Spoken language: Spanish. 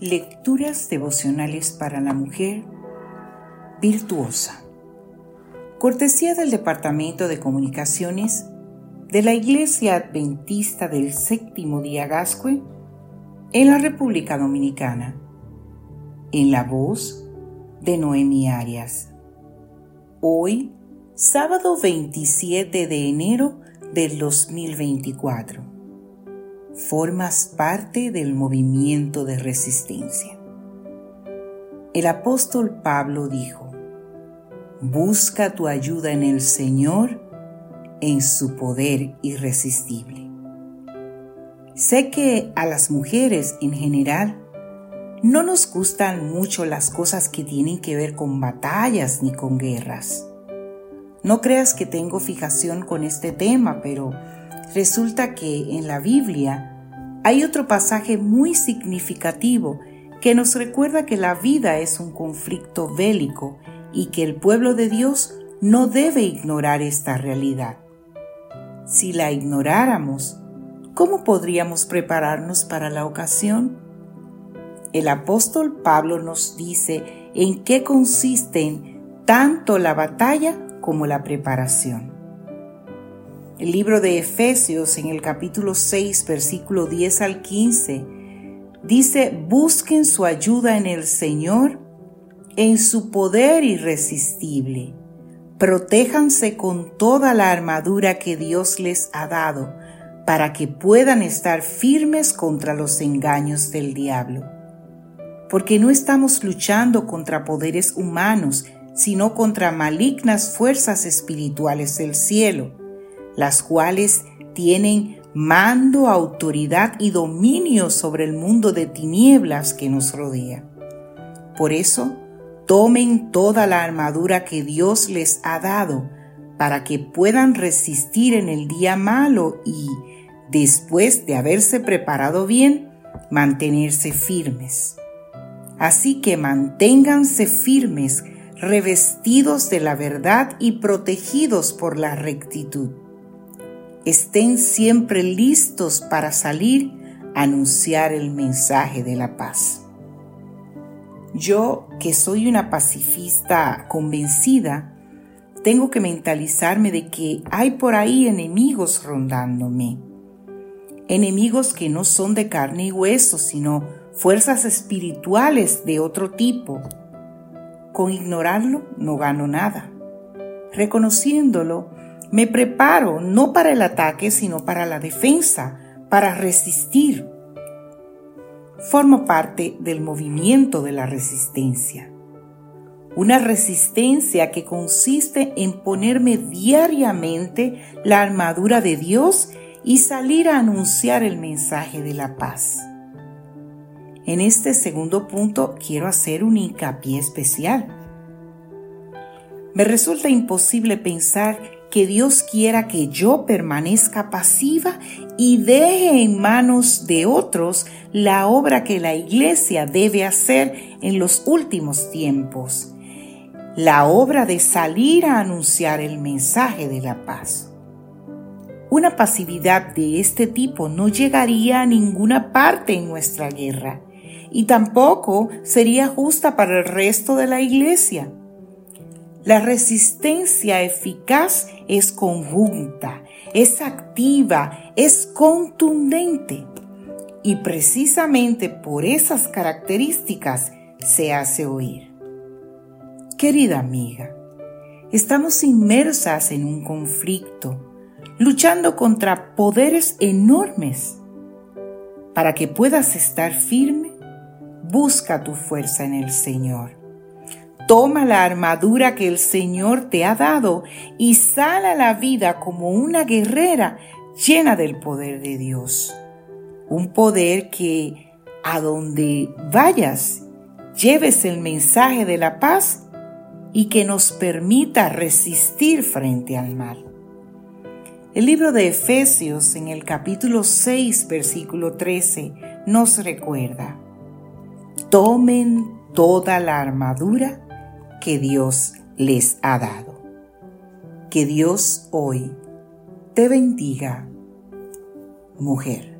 Lecturas devocionales para la mujer virtuosa. Cortesía del Departamento de Comunicaciones de la Iglesia Adventista del Séptimo Día Gascue en la República Dominicana. En la voz de Noemi Arias. Hoy, sábado 27 de enero del 2024. Formas parte del movimiento de resistencia. El apóstol Pablo dijo, Busca tu ayuda en el Señor, en su poder irresistible. Sé que a las mujeres en general no nos gustan mucho las cosas que tienen que ver con batallas ni con guerras. No creas que tengo fijación con este tema, pero resulta que en la Biblia hay otro pasaje muy significativo que nos recuerda que la vida es un conflicto bélico y que el pueblo de Dios no debe ignorar esta realidad. Si la ignoráramos, ¿cómo podríamos prepararnos para la ocasión? El apóstol Pablo nos dice en qué consisten tanto la batalla como la preparación. El libro de Efesios en el capítulo 6, versículo 10 al 15, dice, busquen su ayuda en el Señor, en su poder irresistible. Protéjanse con toda la armadura que Dios les ha dado, para que puedan estar firmes contra los engaños del diablo. Porque no estamos luchando contra poderes humanos, sino contra malignas fuerzas espirituales del cielo, las cuales tienen mando, autoridad y dominio sobre el mundo de tinieblas que nos rodea. Por eso, tomen toda la armadura que Dios les ha dado para que puedan resistir en el día malo y, después de haberse preparado bien, mantenerse firmes. Así que manténganse firmes revestidos de la verdad y protegidos por la rectitud. Estén siempre listos para salir a anunciar el mensaje de la paz. Yo, que soy una pacifista convencida, tengo que mentalizarme de que hay por ahí enemigos rondándome. Enemigos que no son de carne y hueso, sino fuerzas espirituales de otro tipo con ignorarlo no gano nada. Reconociéndolo, me preparo no para el ataque, sino para la defensa, para resistir. Formo parte del movimiento de la resistencia. Una resistencia que consiste en ponerme diariamente la armadura de Dios y salir a anunciar el mensaje de la paz. En este segundo punto quiero hacer un hincapié especial. Me resulta imposible pensar que Dios quiera que yo permanezca pasiva y deje en manos de otros la obra que la iglesia debe hacer en los últimos tiempos, la obra de salir a anunciar el mensaje de la paz. Una pasividad de este tipo no llegaría a ninguna parte en nuestra guerra y tampoco sería justa para el resto de la iglesia. La resistencia eficaz es conjunta, es activa, es contundente y precisamente por esas características se hace oír. Querida amiga, estamos inmersas en un conflicto, luchando contra poderes enormes. Para que puedas estar firme, busca tu fuerza en el Señor. Toma la armadura que el Señor te ha dado y sal a la vida como una guerrera llena del poder de Dios. Un poder que a donde vayas lleves el mensaje de la paz y que nos permita resistir frente al mal. El libro de Efesios en el capítulo 6 versículo 13 nos recuerda, tomen toda la armadura que Dios les ha dado. Que Dios hoy te bendiga, mujer.